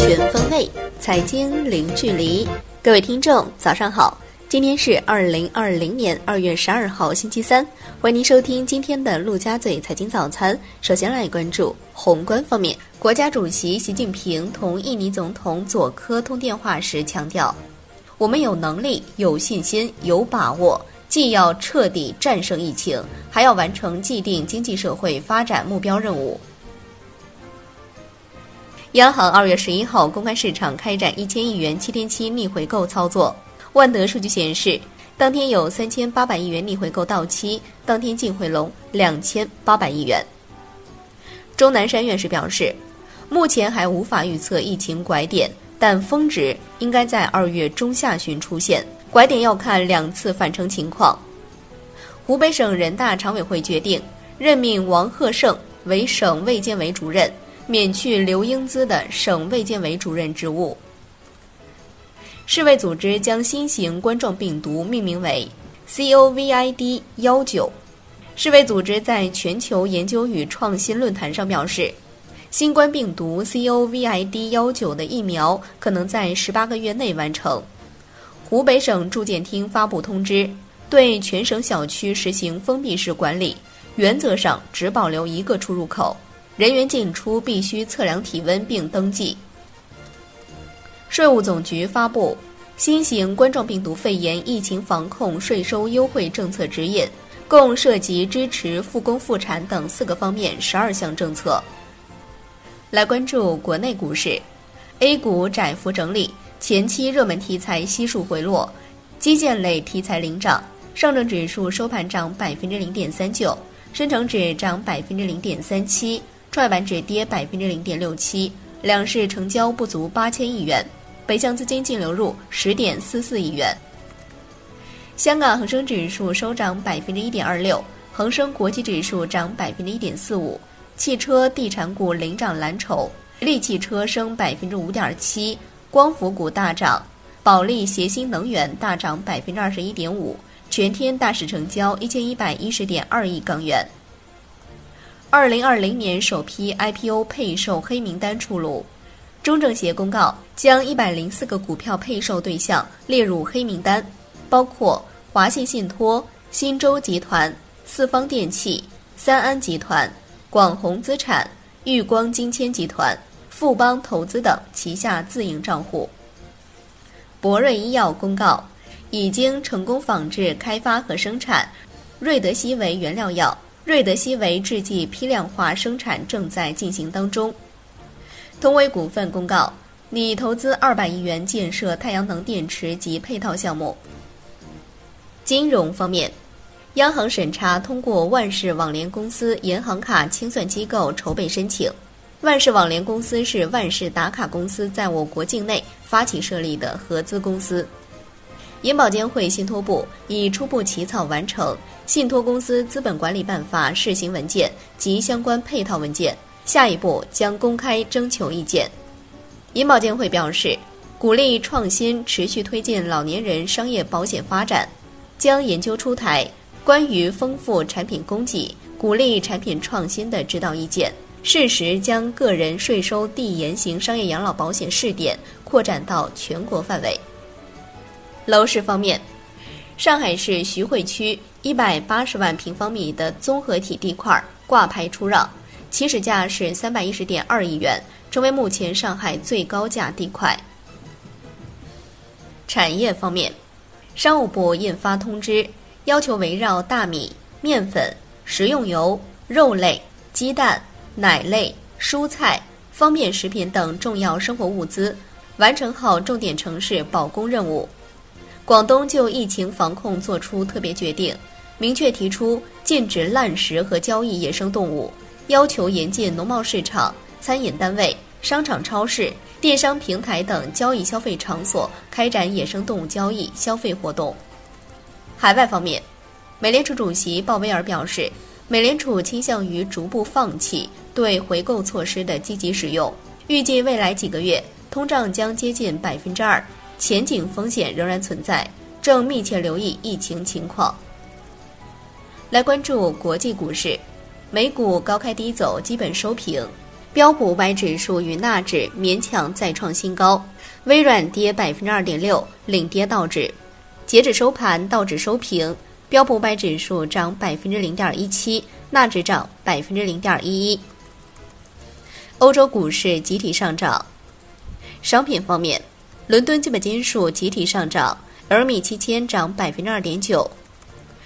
全方位财经零距离，各位听众早上好，今天是二零二零年二月十二号星期三，欢迎您收听今天的陆家嘴财经早餐。首先来关注宏观方面，国家主席习近平同印尼总统佐科通电话时强调，我们有能力、有信心、有把握。既要彻底战胜疫情，还要完成既定经济社会发展目标任务。央行二月十一号公开市场开展一千亿元七天期逆回购操作。万德数据显示，当天有三千八百亿元逆回购到期，当天净回笼两千八百亿元。钟南山院士表示，目前还无法预测疫情拐点，但峰值应该在二月中下旬出现。拐点要看两次返程情况。湖北省人大常委会决定任命王鹤胜为省卫健委主任，免去刘英姿的省卫健委主任职务。世卫组织将新型冠状病毒命名为 COVID 幺九。世卫组织在全球研究与创新论坛上表示，新冠病毒 COVID 幺九的疫苗可能在十八个月内完成。湖北省住建厅发布通知，对全省小区实行封闭式管理，原则上只保留一个出入口，人员进出必须测量体温并登记。税务总局发布新型冠状病毒肺炎疫情防控税收优惠政策指引，共涉及支持复工复产等四个方面十二项政策。来关注国内股市，A 股窄幅整理。前期热门题材悉数回落，基建类题材领涨，上证指数收盘涨百分之零点三九，深成指涨百分之零点三七，创业板指跌百分之零点六七，两市成交不足八千亿元，北向资金净流入十点四四亿元。香港恒生指数收涨百分之一点二六，恒生国际指数涨百分之一点四五，汽车、地产股领涨蓝筹，利汽车升百分之五点七。光伏股大涨，保利协鑫能源大涨百分之二十一点五，全天大市成交一千一百一十点二亿港元。二零二零年首批 IPO 配售黑名单出炉，中证协公告将一百零四个股票配售对象列入黑名单，包括华信信托、新洲集团、四方电器、三安集团、广弘资产、裕光金铅集团。富邦投资等旗下自营账户。博瑞医药公告，已经成功仿制、开发和生产瑞德西韦原料药，瑞德西韦制剂批量化生产正在进行当中。通威股份公告，拟投资二百亿元建设太阳能电池及配套项目。金融方面，央行审查通过万事网联公司银行卡清算机构筹备申请。万事网联公司是万事打卡公司在我国境内发起设立的合资公司。银保监会信托部已初步起草完成《信托公司资本管理办法》试行文件及相关配套文件，下一步将公开征求意见。银保监会表示，鼓励创新，持续推进老年人商业保险发展，将研究出台关于丰富产品供给、鼓励产品创新的指导意见。适时将个人税收递延型商业养老保险试点扩展到全国范围。楼市方面，上海市徐汇区一百八十万平方米的综合体地块挂牌出让，起始价是三百一十点二亿元，成为目前上海最高价地块。产业方面，商务部印发通知，要求围绕大米、面粉、食用油、肉类、鸡蛋。奶类、蔬菜、方便食品等重要生活物资，完成好重点城市保供任务。广东就疫情防控作出特别决定，明确提出禁止滥食和交易野生动物，要求严禁农贸市场、餐饮单位、商场、超市、电商平台等交易消费场所开展野生动物交易消费活动。海外方面，美联储主席鲍威尔表示。美联储倾向于逐步放弃对回购措施的积极使用，预计未来几个月通胀将接近百分之二，前景风险仍然存在，正密切留意疫情情况。来关注国际股市，美股高开低走，基本收平，标普五百指数与纳指勉强再创新高，微软跌百分之二点六，领跌道指。截止收盘，道指收平，标普五百指数涨百分之零点一七，纳指涨百分之零点一一。欧洲股市集体上涨。商品方面，伦敦基本金属集体上涨而米期铅涨百分之二点九。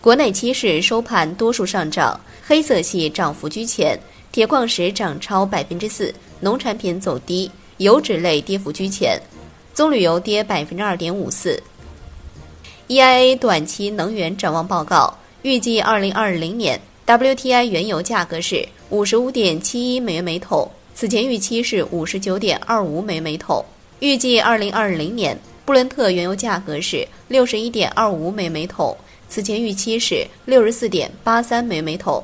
国内期市收盘多数上涨，黑色系涨幅居前，铁矿石涨超百分之四，农产品走低，油脂类跌幅居前，棕榈油跌百分之二点五四。EIA 短期能源展望报告预计，二零二零年 WTI 原油价格是五十五点七一美元每桶。此前预期是五十九点二五美每桶，预计二零二零年布伦特原油价格是六十一点二五美每桶，此前预期是六十四点八三美每桶。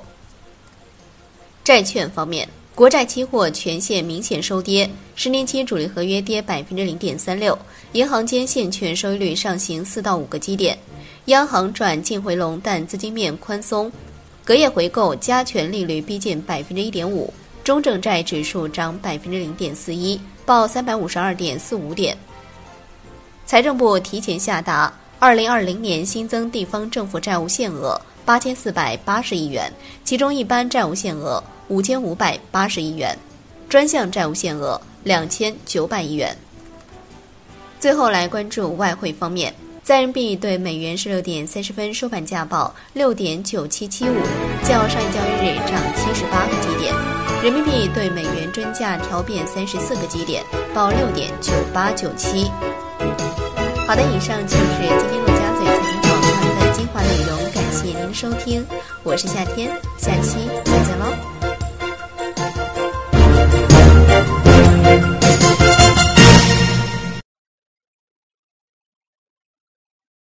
债券方面，国债期货全线明显收跌，十年期主力合约跌百分之零点三六，银行间现券收益率上行四到五个基点，央行转净回笼，但资金面宽松，隔夜回购加权利率逼近百分之一点五。中证债指数涨百分之零点四一，报三百五十二点四五点。财政部提前下达，二零二零年新增地方政府债务限额八千四百八十亿元，其中一般债务限额五千五百八十亿元，专项债务限额两千九百亿元。最后来关注外汇方面，在人民币对美元十六点三十分收盘价报六点九七七五，较上一交易日涨七十八个基点。人民币对美元均价调变三十四个基点，报六点九八九七。好的，以上就是今天陆家嘴财经早餐的精华内容，感谢您收听，我是夏天，下期再见喽。